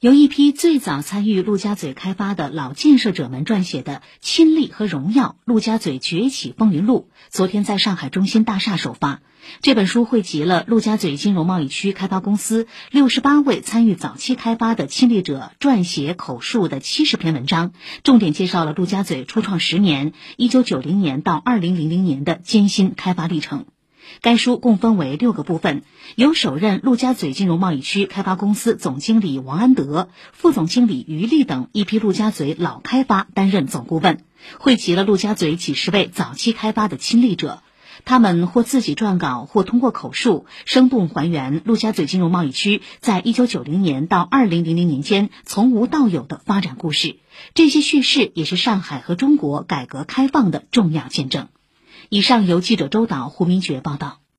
由一批最早参与陆家嘴开发的老建设者们撰写的《亲历和荣耀：陆家嘴崛起风云录》，昨天在上海中心大厦首发。这本书汇集了陆家嘴金融贸易区开发公司六十八位参与早期开发的亲历者撰写口述的七十篇文章，重点介绍了陆家嘴初创十年（一九九零年到二零零零年）的艰辛开发历程。该书共分为六个部分，由首任陆家嘴金融贸易区开发公司总经理王安德、副总经理于丽等一批陆家嘴老开发担任总顾问，汇集了陆家嘴几十位早期开发的亲历者，他们或自己撰稿，或通过口述，生动还原陆家嘴金融贸易区在一九九零年到二零零零年间从无到有的发展故事。这些叙事也是上海和中国改革开放的重要见证。以上由记者周导、胡明觉报道。